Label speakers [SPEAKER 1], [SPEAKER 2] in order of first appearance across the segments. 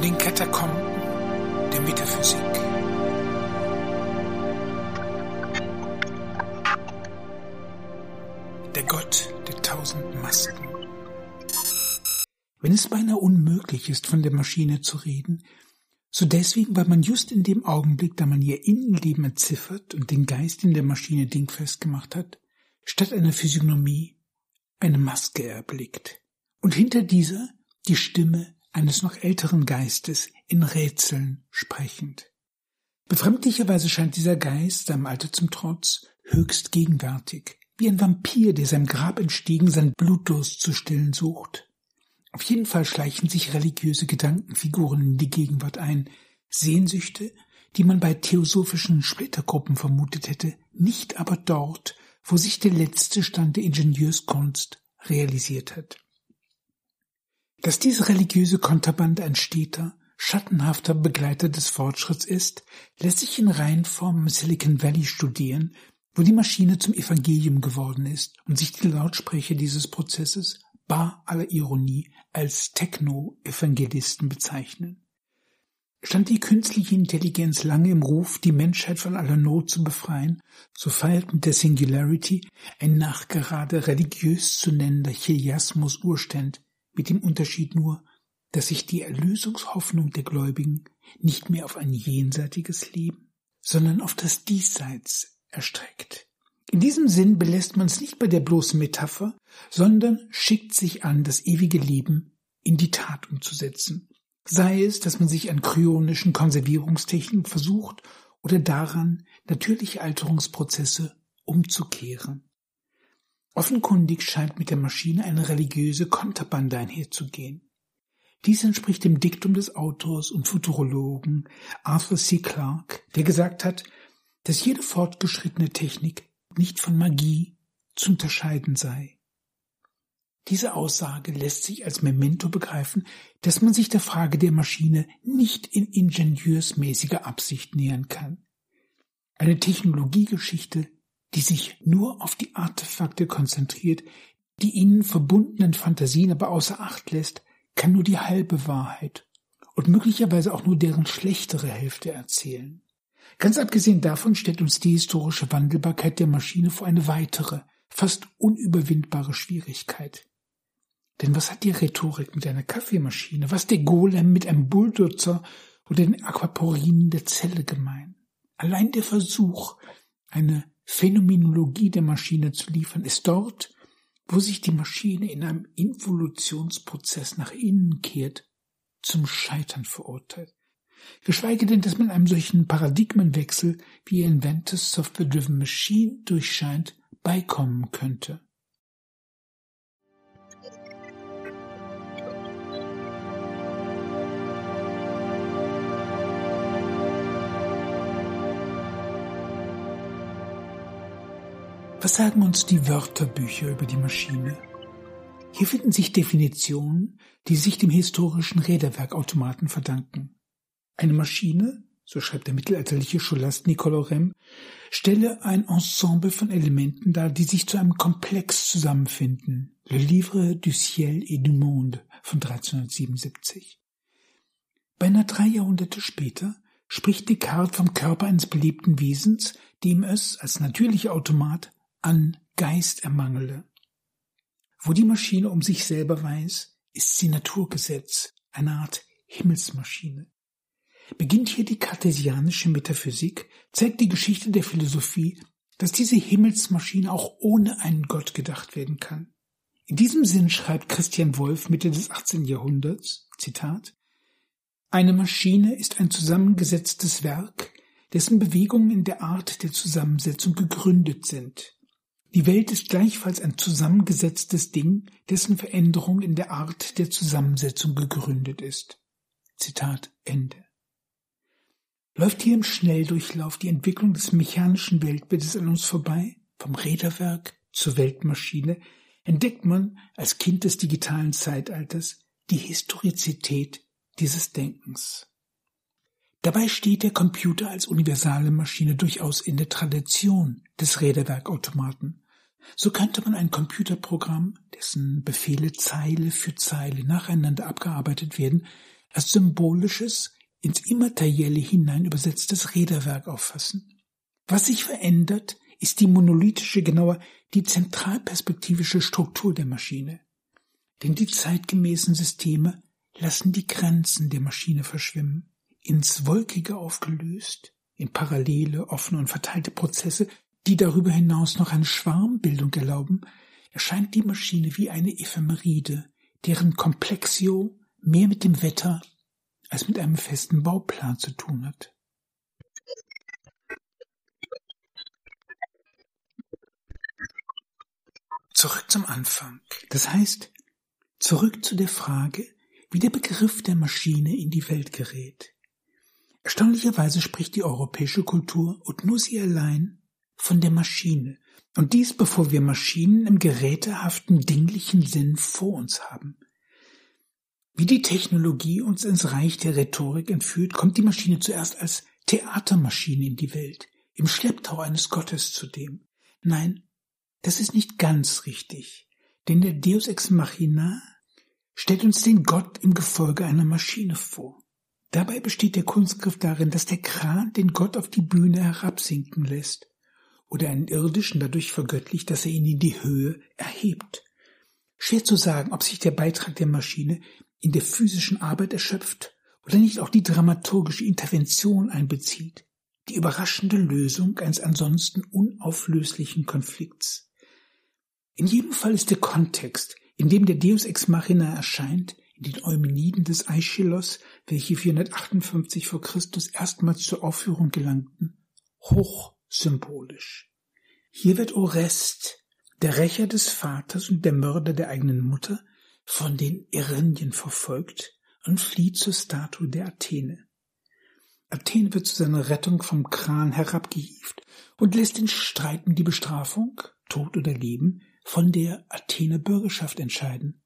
[SPEAKER 1] in den Katakomben der Metaphysik. Der Gott der tausend Masken. Wenn es beinahe unmöglich ist, von der Maschine zu reden, so deswegen, weil man just in dem Augenblick, da man ihr Innenleben entziffert und den Geist in der Maschine dingfest gemacht hat, statt einer Physiognomie eine Maske erblickt. Und hinter dieser die Stimme eines noch älteren Geistes in Rätseln sprechend. Befremdlicherweise scheint dieser Geist, seinem Alter zum Trotz, höchst gegenwärtig, wie ein Vampir, der seinem Grab entstiegen seinen Blutdurst zu stillen sucht. Auf jeden Fall schleichen sich religiöse Gedankenfiguren in die Gegenwart ein, Sehnsüchte, die man bei theosophischen Splittergruppen vermutet hätte, nicht aber dort, wo sich der letzte Stand der Ingenieurskunst realisiert hat. Dass diese religiöse Konterbande ein steter, schattenhafter Begleiter des Fortschritts ist, lässt sich in Reihenform im Silicon Valley studieren, wo die Maschine zum Evangelium geworden ist und sich die Lautsprecher dieses Prozesses bar aller Ironie als Techno-Evangelisten bezeichnen. Stand die künstliche Intelligenz lange im Ruf, die Menschheit von aller Not zu befreien, so feiert mit der Singularity ein nachgerade religiös zu nennender Chiliasmus Urständ, mit dem Unterschied nur, dass sich die Erlösungshoffnung der Gläubigen nicht mehr auf ein jenseitiges Leben, sondern auf das Diesseits erstreckt. In diesem Sinn belässt man es nicht bei der bloßen Metapher, sondern schickt sich an, das ewige Leben in die Tat umzusetzen. Sei es, dass man sich an kryonischen Konservierungstechniken versucht oder daran, natürliche Alterungsprozesse umzukehren. Offenkundig scheint mit der Maschine eine religiöse Konterbande einherzugehen. Dies entspricht dem Diktum des Autors und Futurologen Arthur C. Clarke, der gesagt hat, dass jede fortgeschrittene Technik nicht von Magie zu unterscheiden sei. Diese Aussage lässt sich als Memento begreifen, dass man sich der Frage der Maschine nicht in ingenieursmäßiger Absicht nähern kann. Eine Technologiegeschichte die sich nur auf die Artefakte konzentriert, die ihnen verbundenen Fantasien aber außer Acht lässt, kann nur die halbe Wahrheit und möglicherweise auch nur deren schlechtere Hälfte erzählen. Ganz abgesehen davon stellt uns die historische Wandelbarkeit der Maschine vor eine weitere, fast unüberwindbare Schwierigkeit. Denn was hat die Rhetorik mit einer Kaffeemaschine, was der Golem mit einem Bulldozer oder den Aquaporinen der Zelle gemein? Allein der Versuch, eine Phänomenologie der Maschine zu liefern, ist dort, wo sich die Maschine in einem Involutionsprozess nach innen kehrt, zum Scheitern verurteilt. Geschweige denn, dass man einem solchen Paradigmenwechsel, wie Inventors Software-Driven Machine durchscheint, beikommen könnte. Was sagen uns die Wörterbücher über die Maschine? Hier finden sich Definitionen, die sich dem historischen Räderwerkautomaten verdanken. Eine Maschine, so schreibt der mittelalterliche Scholast Nicolo Rem, stelle ein Ensemble von Elementen dar, die sich zu einem Komplex zusammenfinden. Le Livre du Ciel et du Monde von 1377. Beinahe drei Jahrhunderte später spricht Descartes vom Körper eines belebten Wesens, dem es als natürlicher Automat an Geist ermangele. Wo die Maschine um sich selber weiß, ist sie Naturgesetz, eine Art Himmelsmaschine. Beginnt hier die kartesianische Metaphysik, zeigt die Geschichte der Philosophie, dass diese Himmelsmaschine auch ohne einen Gott gedacht werden kann. In diesem Sinn schreibt Christian Wolff Mitte des 18. Jahrhunderts, Zitat, eine Maschine ist ein zusammengesetztes Werk, dessen Bewegungen in der Art der Zusammensetzung gegründet sind. Die Welt ist gleichfalls ein zusammengesetztes Ding, dessen Veränderung in der Art der Zusammensetzung gegründet ist. Zitat Ende. Läuft hier im Schnelldurchlauf die Entwicklung des mechanischen Weltbildes an uns vorbei, vom Räderwerk zur Weltmaschine, entdeckt man als Kind des digitalen Zeitalters die Historizität dieses Denkens. Dabei steht der Computer als universale Maschine durchaus in der Tradition des Räderwerkautomaten. So könnte man ein Computerprogramm, dessen Befehle Zeile für Zeile nacheinander abgearbeitet werden, als symbolisches, ins Immaterielle hinein übersetztes Räderwerk auffassen. Was sich verändert, ist die monolithische, genauer die zentralperspektivische Struktur der Maschine. Denn die zeitgemäßen Systeme lassen die Grenzen der Maschine verschwimmen, ins Wolkige aufgelöst, in parallele, offene und verteilte Prozesse, die darüber hinaus noch eine Schwarmbildung erlauben, erscheint die Maschine wie eine Ephemeride, deren Komplexio mehr mit dem Wetter als mit einem festen Bauplan zu tun hat. Zurück zum Anfang. Das heißt, zurück zu der Frage, wie der Begriff der Maschine in die Welt gerät. Erstaunlicherweise spricht die europäische Kultur und nur sie allein von der Maschine. Und dies bevor wir Maschinen im gerätehaften, dinglichen Sinn vor uns haben. Wie die Technologie uns ins Reich der Rhetorik entführt, kommt die Maschine zuerst als Theatermaschine in die Welt, im Schlepptau eines Gottes zudem. Nein, das ist nicht ganz richtig, denn der Deus ex machina stellt uns den Gott im Gefolge einer Maschine vor. Dabei besteht der Kunstgriff darin, dass der Kran den Gott auf die Bühne herabsinken lässt oder einen irdischen dadurch vergöttlicht, dass er ihn in die Höhe erhebt. Schwer zu sagen, ob sich der Beitrag der Maschine in der physischen Arbeit erschöpft oder nicht auch die dramaturgische Intervention einbezieht, die überraschende Lösung eines ansonsten unauflöslichen Konflikts. In jedem Fall ist der Kontext, in dem der Deus ex machina erscheint, in den Eumeniden des Aeschylos, welche 458 vor Christus erstmals zur Aufführung gelangten, hochsymbolisch. Hier wird Orest, der Rächer des Vaters und der Mörder der eigenen Mutter, von den Irinien verfolgt und flieht zur Statue der Athene. Athene wird zu seiner Rettung vom Kran herabgehievt und lässt den Streit um die Bestrafung, Tod oder Leben, von der Athene Bürgerschaft entscheiden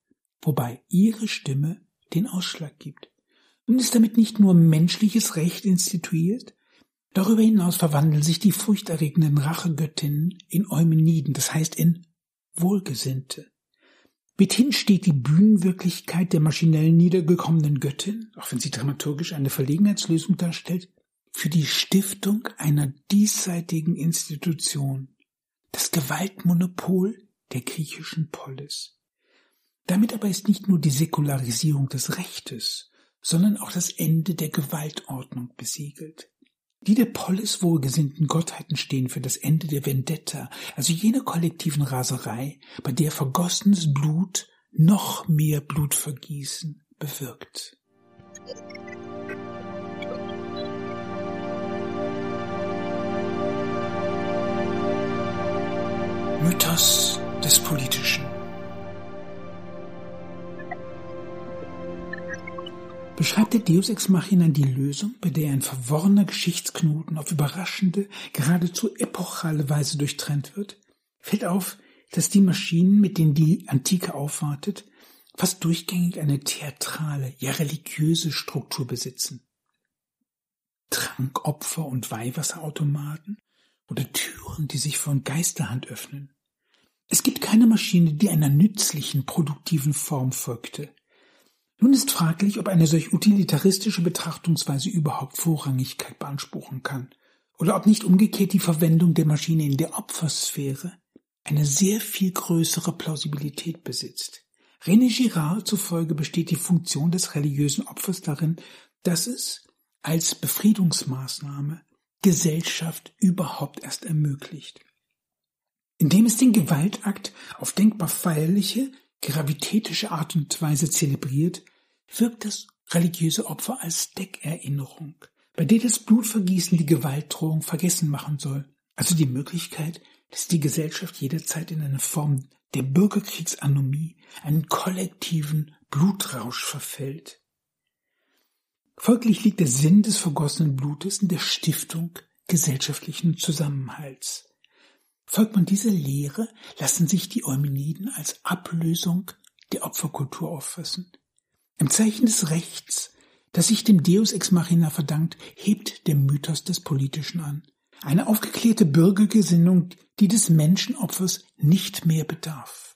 [SPEAKER 1] wobei ihre Stimme den Ausschlag gibt. Nun ist damit nicht nur menschliches Recht instituiert, darüber hinaus verwandeln sich die furchterregenden Rachegöttinnen in Eumeniden, das heißt in Wohlgesinnte. Mithin steht die Bühnenwirklichkeit der maschinell niedergekommenen Göttin, auch wenn sie dramaturgisch eine Verlegenheitslösung darstellt, für die Stiftung einer diesseitigen Institution, das Gewaltmonopol der griechischen Polis. Damit aber ist nicht nur die Säkularisierung des Rechtes, sondern auch das Ende der Gewaltordnung besiegelt. Die der Polis wohlgesinnten Gottheiten stehen für das Ende der Vendetta, also jener kollektiven Raserei, bei der vergossenes Blut noch mehr Blutvergießen bewirkt. Mythos des Politischen beschreibt der Deus Ex Machina die Lösung, bei der ein verworrener Geschichtsknoten auf überraschende, geradezu epochale Weise durchtrennt wird, fällt auf, dass die Maschinen, mit denen die Antike aufwartet, fast durchgängig eine theatrale, ja religiöse Struktur besitzen. Trankopfer und Weihwasserautomaten oder Türen, die sich von Geisterhand öffnen. Es gibt keine Maschine, die einer nützlichen, produktiven Form folgte. Nun ist fraglich, ob eine solch utilitaristische Betrachtungsweise überhaupt Vorrangigkeit beanspruchen kann, oder ob nicht umgekehrt die Verwendung der Maschine in der Opfersphäre eine sehr viel größere Plausibilität besitzt. René Girard zufolge besteht die Funktion des religiösen Opfers darin, dass es als Befriedungsmaßnahme Gesellschaft überhaupt erst ermöglicht. Indem es den Gewaltakt auf denkbar feierliche, gravitätische Art und Weise zelebriert, wirkt das religiöse Opfer als Deckerinnerung, bei der das Blutvergießen die Gewaltdrohung vergessen machen soll, also die Möglichkeit, dass die Gesellschaft jederzeit in eine Form der Bürgerkriegsanomie, einen kollektiven Blutrausch verfällt. Folglich liegt der Sinn des vergossenen Blutes in der Stiftung gesellschaftlichen Zusammenhalts. Folgt man dieser Lehre, lassen sich die Eumeniden als Ablösung der Opferkultur auffassen. Im Zeichen des Rechts, das sich dem Deus ex machina verdankt, hebt der Mythos des Politischen an. Eine aufgeklärte Bürgergesinnung, die des Menschenopfers nicht mehr bedarf.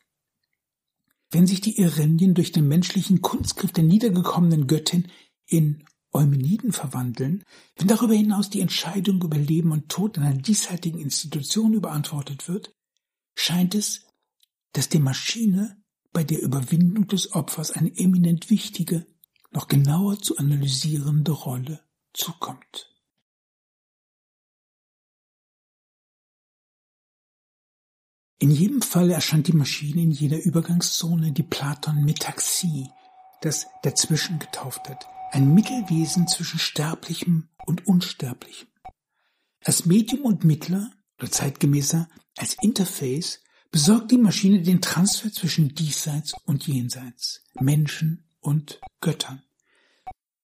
[SPEAKER 1] Wenn sich die Irenien durch den menschlichen Kunstgriff der niedergekommenen Göttin in Eumeniden verwandeln, wenn darüber hinaus die Entscheidung über Leben und Tod in einer diesseitigen Institution überantwortet wird, scheint es, dass der Maschine bei der Überwindung des Opfers eine eminent wichtige, noch genauer zu analysierende Rolle zukommt. In jedem Fall erscheint die Maschine in jeder Übergangszone, die Platon Metaxie, das dazwischen getauft hat, ein Mittelwesen zwischen Sterblichem und Unsterblichem. Als Medium und Mittler oder zeitgemäßer als Interface besorgt die Maschine den Transfer zwischen Diesseits und Jenseits, Menschen und Göttern.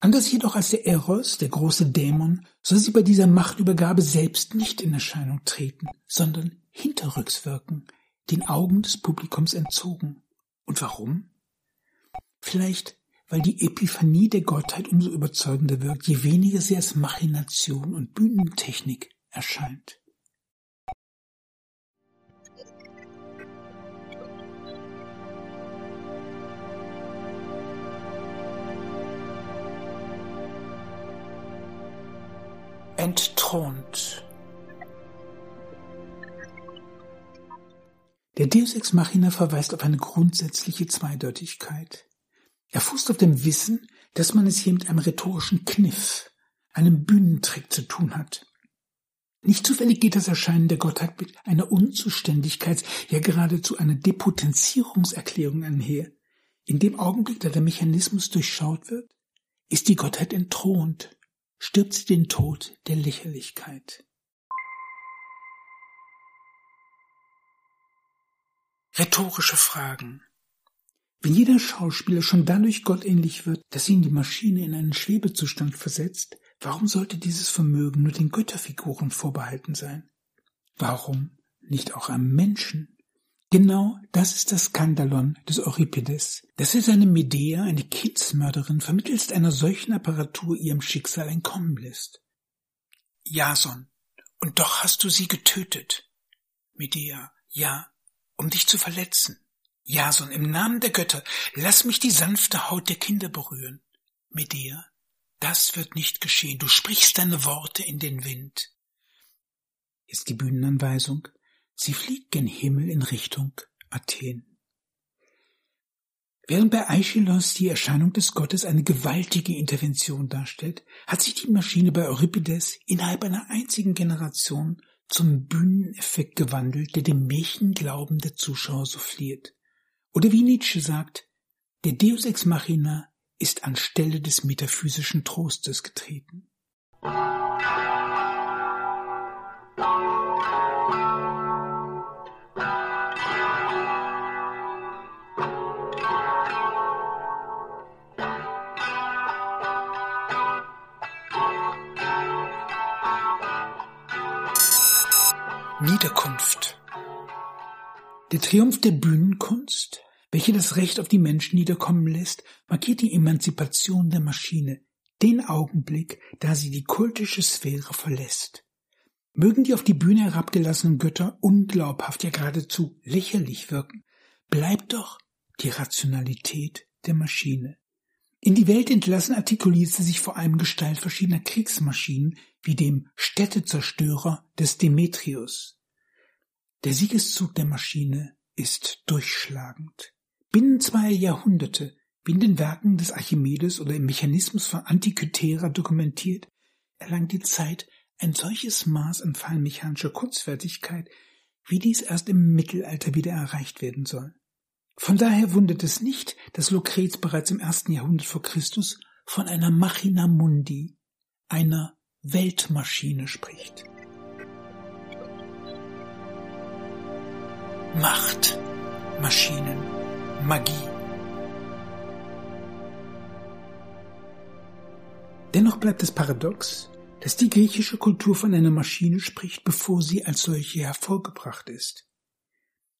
[SPEAKER 1] Anders jedoch als der Eros, der große Dämon, soll sie bei dieser Machtübergabe selbst nicht in Erscheinung treten, sondern hinterrücks wirken, den Augen des Publikums entzogen. Und warum? Vielleicht, weil die Epiphanie der Gottheit umso überzeugender wirkt, je weniger sie als Machination und Bühnentechnik erscheint. entthront. Der Deus Ex Machina verweist auf eine grundsätzliche Zweideutigkeit. Er fußt auf dem Wissen, dass man es hier mit einem rhetorischen Kniff, einem Bühnentrick zu tun hat. Nicht zufällig geht das Erscheinen der Gottheit mit einer Unzuständigkeits-, ja geradezu einer Depotenzierungserklärung einher. In dem Augenblick, da der Mechanismus durchschaut wird, ist die Gottheit entthront, stirbt sie den Tod der Lächerlichkeit. Rhetorische Fragen. Wenn jeder Schauspieler schon dadurch gottähnlich wird, dass ihn die Maschine in einen Schwebezustand versetzt, warum sollte dieses Vermögen nur den Götterfiguren vorbehalten sein? Warum nicht auch am Menschen? Genau das ist das Skandalon des Euripides, dass er seine Medea, eine Kindsmörderin, vermittelst einer solchen Apparatur ihrem Schicksal entkommen lässt. Jason, und doch hast du sie getötet. Medea, ja, um dich zu verletzen. Jason, im Namen der Götter, lass mich die sanfte Haut der Kinder berühren. Medea, das wird nicht geschehen, du sprichst deine Worte in den Wind. Ist die Bühnenanweisung, Sie fliegt gen Himmel in Richtung Athen. Während bei Aeschylus die Erscheinung des Gottes eine gewaltige Intervention darstellt, hat sich die Maschine bei Euripides innerhalb einer einzigen Generation zum Bühneneffekt gewandelt, der dem Märchenglauben der Zuschauer souffliert. Oder wie Nietzsche sagt, der Deus ex machina ist anstelle des metaphysischen Trostes getreten. Niederkunft. Der Triumph der Bühnenkunst, welche das Recht auf die Menschen niederkommen lässt, markiert die Emanzipation der Maschine, den Augenblick, da sie die kultische Sphäre verlässt. Mögen die auf die Bühne herabgelassenen Götter unglaubhaft, ja geradezu lächerlich wirken, bleibt doch die Rationalität der Maschine. In die Welt entlassen artikuliert sie sich vor allem Gestalt verschiedener Kriegsmaschinen, wie dem Städtezerstörer des Demetrius. Der Siegeszug der Maschine ist durchschlagend. Binnen zwei Jahrhunderte, wie in den Werken des Archimedes oder im Mechanismus von Antikythera dokumentiert, erlangt die Zeit ein solches Maß an fallmechanischer Kurzfertigkeit, wie dies erst im Mittelalter wieder erreicht werden soll. Von daher wundert es nicht, dass Lucrez bereits im ersten Jahrhundert vor Christus von einer Machina Mundi, einer Weltmaschine spricht. Macht, Maschinen, Magie. Dennoch bleibt es paradox, dass die griechische Kultur von einer Maschine spricht, bevor sie als solche hervorgebracht ist.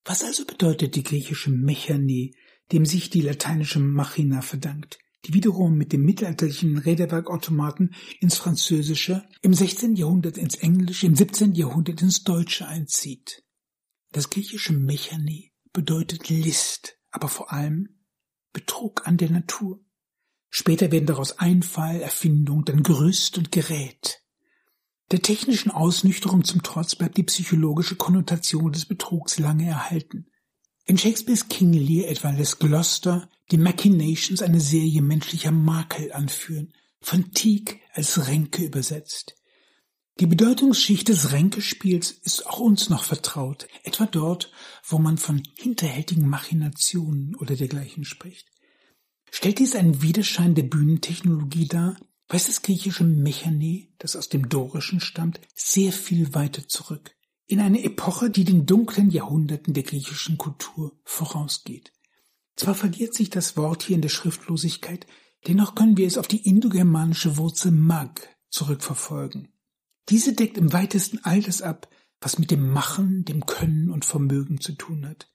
[SPEAKER 1] Was also bedeutet die griechische Mechanie, dem sich die lateinische Machina verdankt, die wiederum mit dem mittelalterlichen Räderwerkautomaten ins Französische, im 16. Jahrhundert ins Englische, im 17. Jahrhundert ins Deutsche einzieht? Das griechische Mechanie bedeutet List, aber vor allem Betrug an der Natur. Später werden daraus Einfall, Erfindung, dann Gerüst und Gerät. Der technischen Ausnüchterung zum Trotz bleibt die psychologische Konnotation des Betrugs lange erhalten. In Shakespeares King Lear etwa lässt Gloucester die Machinations eine Serie menschlicher Makel anführen, von Teague als Ränke übersetzt. Die Bedeutungsschicht des Ränkespiels ist auch uns noch vertraut, etwa dort, wo man von hinterhältigen Machinationen oder dergleichen spricht. Stellt dies einen Widerschein der Bühnentechnologie dar, weist das griechische Mechane, das aus dem Dorischen stammt, sehr viel weiter zurück, in eine Epoche, die den dunklen Jahrhunderten der griechischen Kultur vorausgeht. Zwar verliert sich das Wort hier in der Schriftlosigkeit, dennoch können wir es auf die indogermanische Wurzel mag zurückverfolgen. Diese deckt im weitesten all das ab, was mit dem Machen, dem Können und Vermögen zu tun hat.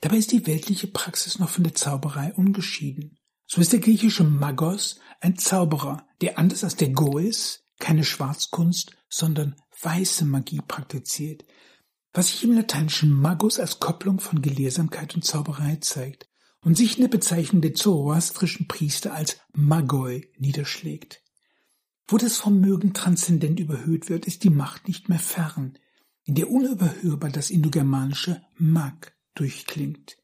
[SPEAKER 1] Dabei ist die weltliche Praxis noch von der Zauberei ungeschieden. So ist der griechische Magos ein Zauberer, der anders als der Gois keine Schwarzkunst, sondern weiße Magie praktiziert, was sich im lateinischen Magus als Kopplung von Gelehrsamkeit und Zauberei zeigt und sich in der Bezeichnung der zoroastrischen Priester als Magoi niederschlägt. Wo das Vermögen transzendent überhöht wird, ist die Macht nicht mehr fern, in der unüberhörbar das indogermanische Mag durchklingt.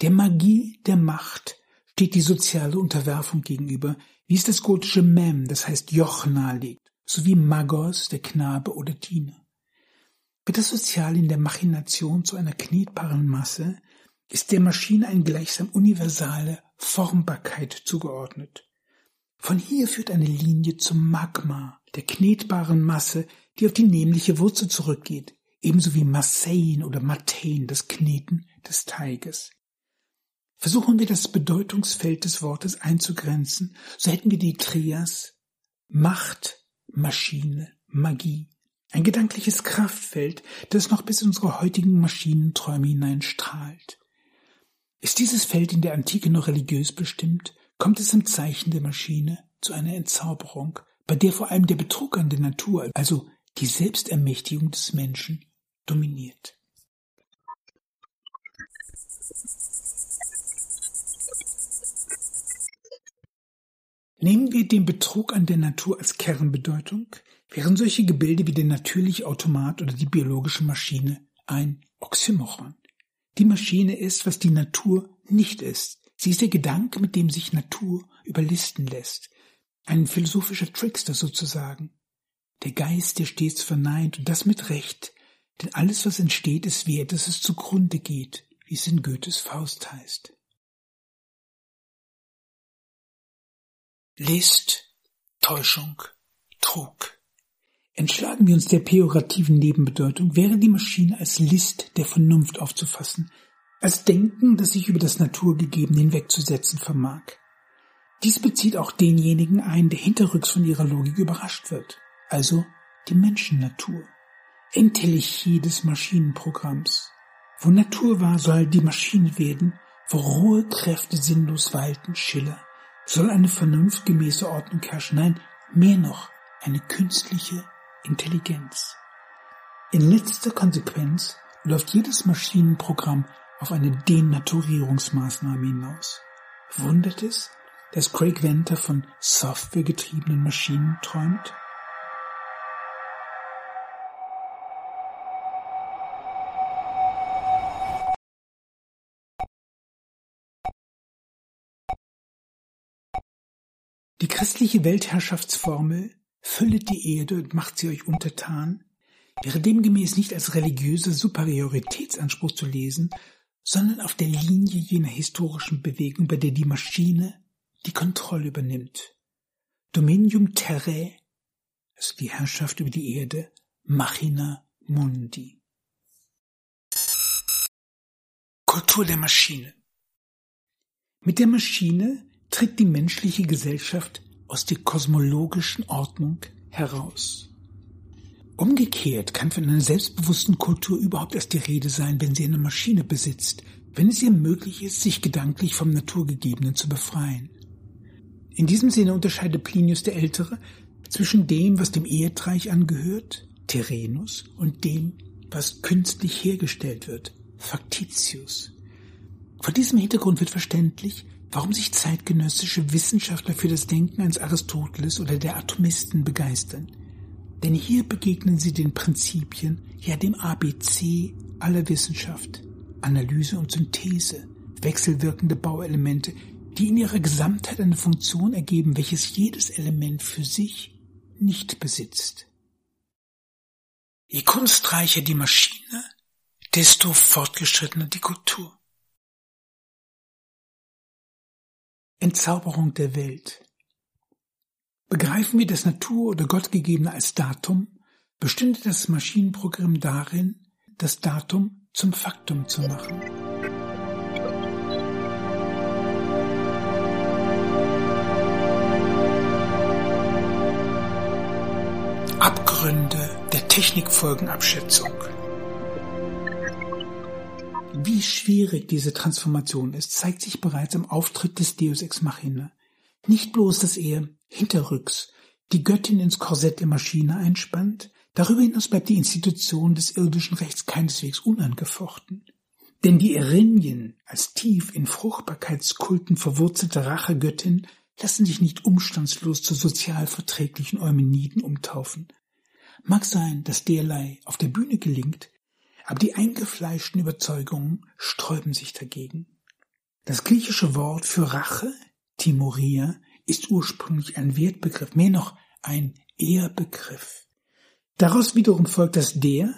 [SPEAKER 1] Der Magie der Macht steht die soziale Unterwerfung gegenüber, wie es das gotische Mem, das heißt Joch nahelegt, sowie Magos, der Knabe oder Diener. Wird das Sozial in der Machination zu einer knetbaren Masse, ist der Maschine eine gleichsam universale Formbarkeit zugeordnet. Von hier führt eine Linie zum Magma, der knetbaren Masse, die auf die nämliche Wurzel zurückgeht, ebenso wie Massein oder Matein, das Kneten des Teiges. Versuchen wir das Bedeutungsfeld des Wortes einzugrenzen, so hätten wir die Trias Macht, Maschine, Magie. Ein gedankliches Kraftfeld, das noch bis unsere heutigen Maschinenträume hinein strahlt. Ist dieses Feld in der Antike noch religiös bestimmt, kommt es im Zeichen der Maschine zu einer Entzauberung, bei der vor allem der Betrug an der Natur, also die Selbstermächtigung des Menschen, dominiert. Nehmen wir den Betrug an der Natur als Kernbedeutung, wären solche Gebilde wie der natürliche Automat oder die biologische Maschine ein Oxymoron. Die Maschine ist, was die Natur nicht ist. Sie ist der Gedanke, mit dem sich Natur überlisten lässt. Ein philosophischer Trickster sozusagen. Der Geist, der stets verneint und das mit Recht. Denn alles, was entsteht, ist wert, dass es zugrunde geht, wie es in Goethes Faust heißt. List, Täuschung, Trug. Entschlagen wir uns der pejorativen Nebenbedeutung, wäre die Maschine als List der Vernunft aufzufassen, als Denken, das sich über das Naturgegebene hinwegzusetzen vermag. Dies bezieht auch denjenigen ein, der hinterrücks von ihrer Logik überrascht wird, also die Menschennatur. Entelechie des Maschinenprogramms. Wo Natur war, soll die Maschine werden, wo rohe Kräfte sinnlos walten, Schiller soll eine vernunftgemäße Ordnung herrschen. Nein, mehr noch, eine künstliche Intelligenz. In letzter Konsequenz läuft jedes Maschinenprogramm auf eine Denaturierungsmaßnahme hinaus. Wundert es, dass Craig Venter von softwaregetriebenen Maschinen träumt? Die christliche Weltherrschaftsformel füllet die Erde und macht sie euch untertan, wäre demgemäß nicht als religiöser Superioritätsanspruch zu lesen, sondern auf der Linie jener historischen Bewegung, bei der die Maschine die Kontrolle übernimmt. Dominium terrae, also die Herrschaft über die Erde, machina mundi. Kultur der Maschine. Mit der Maschine tritt die menschliche Gesellschaft aus der kosmologischen Ordnung heraus. Umgekehrt kann von einer selbstbewussten Kultur überhaupt erst die Rede sein, wenn sie eine Maschine besitzt, wenn es ihr möglich ist, sich gedanklich vom Naturgegebenen zu befreien. In diesem Sinne unterscheidet Plinius der Ältere zwischen dem, was dem Erdreich angehört, Terenus, und dem, was künstlich hergestellt wird, Factitius. Vor diesem Hintergrund wird verständlich, warum sich zeitgenössische Wissenschaftler für das Denken eines Aristoteles oder der Atomisten begeistern. Denn hier begegnen sie den Prinzipien, ja dem ABC aller Wissenschaft, Analyse und Synthese, wechselwirkende Bauelemente, die in ihrer Gesamtheit eine Funktion ergeben, welches jedes Element für sich nicht besitzt. Je kunstreicher die Maschine, desto fortgeschrittener die Kultur. Entzauberung der Welt. Begreifen wir das Natur- oder Gottgegebene als Datum, bestünde das Maschinenprogramm darin, das Datum zum Faktum zu machen. Abgründe der Technikfolgenabschätzung. Wie schwierig diese Transformation ist, zeigt sich bereits im Auftritt des Deus Ex Machina. Nicht bloß, dass er hinterrücks die Göttin ins Korsett der Maschine einspannt, darüber hinaus bleibt die Institution des irdischen Rechts keineswegs unangefochten. Denn die Erinien als tief in Fruchtbarkeitskulten verwurzelte Rachegöttin lassen sich nicht umstandslos zu sozial verträglichen Eumeniden umtaufen. Mag sein, dass derlei auf der Bühne gelingt, aber die eingefleischten Überzeugungen sträuben sich dagegen. Das griechische Wort für Rache, Timoria, ist ursprünglich ein Wertbegriff, mehr noch ein Ehrbegriff. Daraus wiederum folgt, dass der,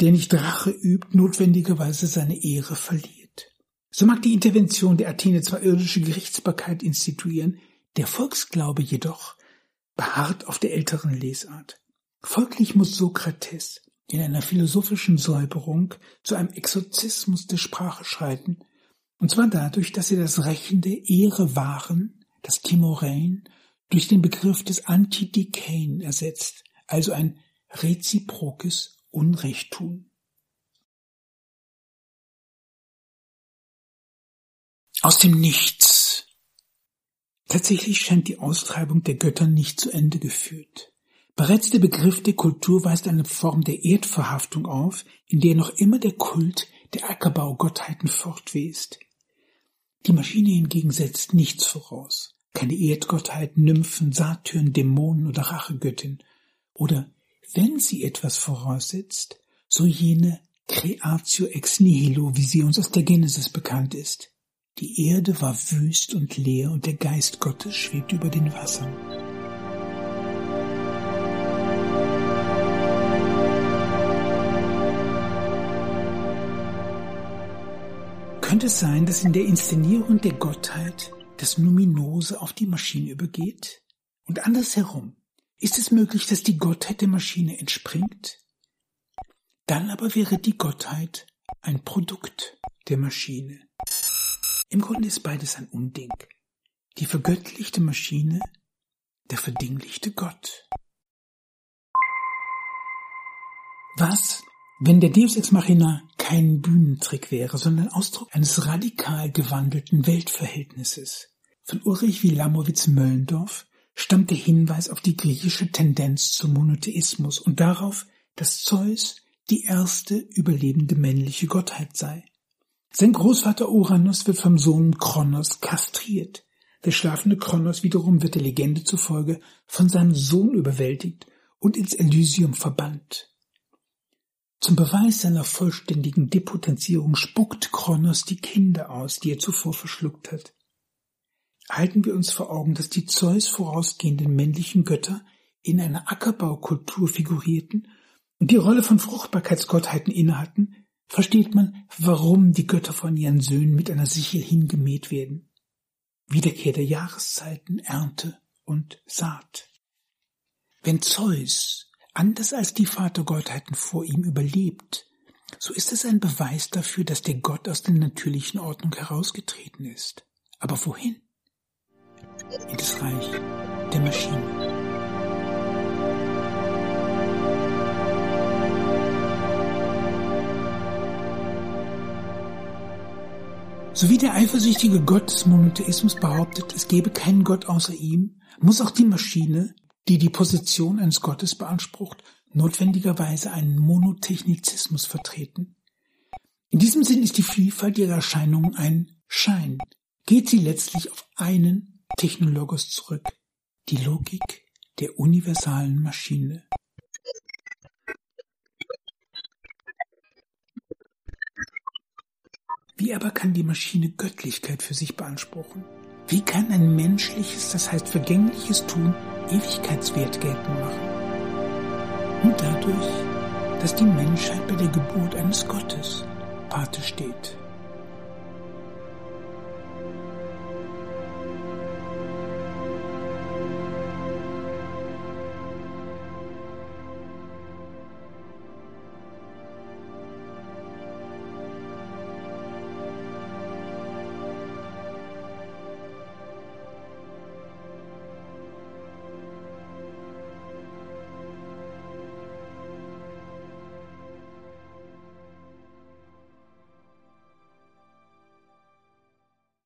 [SPEAKER 1] der nicht Rache übt, notwendigerweise seine Ehre verliert. So mag die Intervention der Athene zwar irdische Gerichtsbarkeit instituieren, der Volksglaube jedoch beharrt auf der älteren Lesart. Folglich muss Sokrates in einer philosophischen Säuberung zu einem Exorzismus der Sprache schreiten, und zwar dadurch, dass er das Rächen der Ehre wahren, das Timorein, durch den Begriff des Antidikein ersetzt, also ein reziprokes Unrechttun. Aus dem Nichts. Tatsächlich scheint die Austreibung der Götter nicht zu Ende geführt. Bereits der Begriff der Kultur weist eine Form der Erdverhaftung auf, in der noch immer der Kult der Ackerbaugottheiten fortwest. Die Maschine hingegen setzt nichts voraus. Keine Erdgottheit, Nymphen, Satyren, Dämonen oder Rachegöttin. Oder, wenn sie etwas voraussetzt, so jene Creatio ex nihilo, wie sie uns aus der Genesis bekannt ist. Die Erde war wüst und leer und der Geist Gottes schwebt über den Wassern. Könnte es sein, dass in der Inszenierung der Gottheit das Numinose auf die Maschine übergeht? Und andersherum, ist es möglich, dass die Gottheit der Maschine entspringt? Dann aber wäre die Gottheit ein Produkt der Maschine. Im Grunde ist beides ein Unding. Die vergöttlichte Maschine, der verdinglichte Gott. Was, wenn der Deus Ex Machina kein Bühnentrick wäre, sondern Ausdruck eines radikal gewandelten Weltverhältnisses. Von Ulrich Wilamowitz-Möllendorf stammt der Hinweis auf die griechische Tendenz zum Monotheismus und darauf, dass Zeus die erste überlebende männliche Gottheit sei. Sein Großvater Uranus wird vom Sohn Kronos kastriert. Der schlafende Kronos wiederum wird der Legende zufolge von seinem Sohn überwältigt und ins Elysium verbannt. Zum Beweis seiner vollständigen Depotenzierung spuckt Kronos die Kinder aus, die er zuvor verschluckt hat. Halten wir uns vor Augen, dass die Zeus vorausgehenden männlichen Götter in einer Ackerbaukultur figurierten und die Rolle von Fruchtbarkeitsgottheiten innehatten, versteht man, warum die Götter von ihren Söhnen mit einer Sichel hingemäht werden. Wiederkehr der Jahreszeiten, Ernte und Saat. Wenn Zeus anders als die Vatergottheiten vor ihm überlebt, so ist es ein Beweis dafür, dass der Gott aus der natürlichen Ordnung herausgetreten ist. Aber wohin? In das Reich der Maschine. So wie der eifersüchtige Gott des Monotheismus behauptet, es gebe keinen Gott außer ihm, muss auch die Maschine die die Position eines Gottes beansprucht, notwendigerweise einen Monotechnizismus vertreten. In diesem Sinn ist die Vielfalt ihrer Erscheinungen ein Schein, geht sie letztlich auf einen Technologos zurück, die Logik der universalen Maschine. Wie aber kann die Maschine Göttlichkeit für sich beanspruchen? Wie kann ein menschliches, das heißt vergängliches Tun Ewigkeitswert geltend machen? Nur dadurch, dass die Menschheit bei der Geburt eines Gottes Pate steht.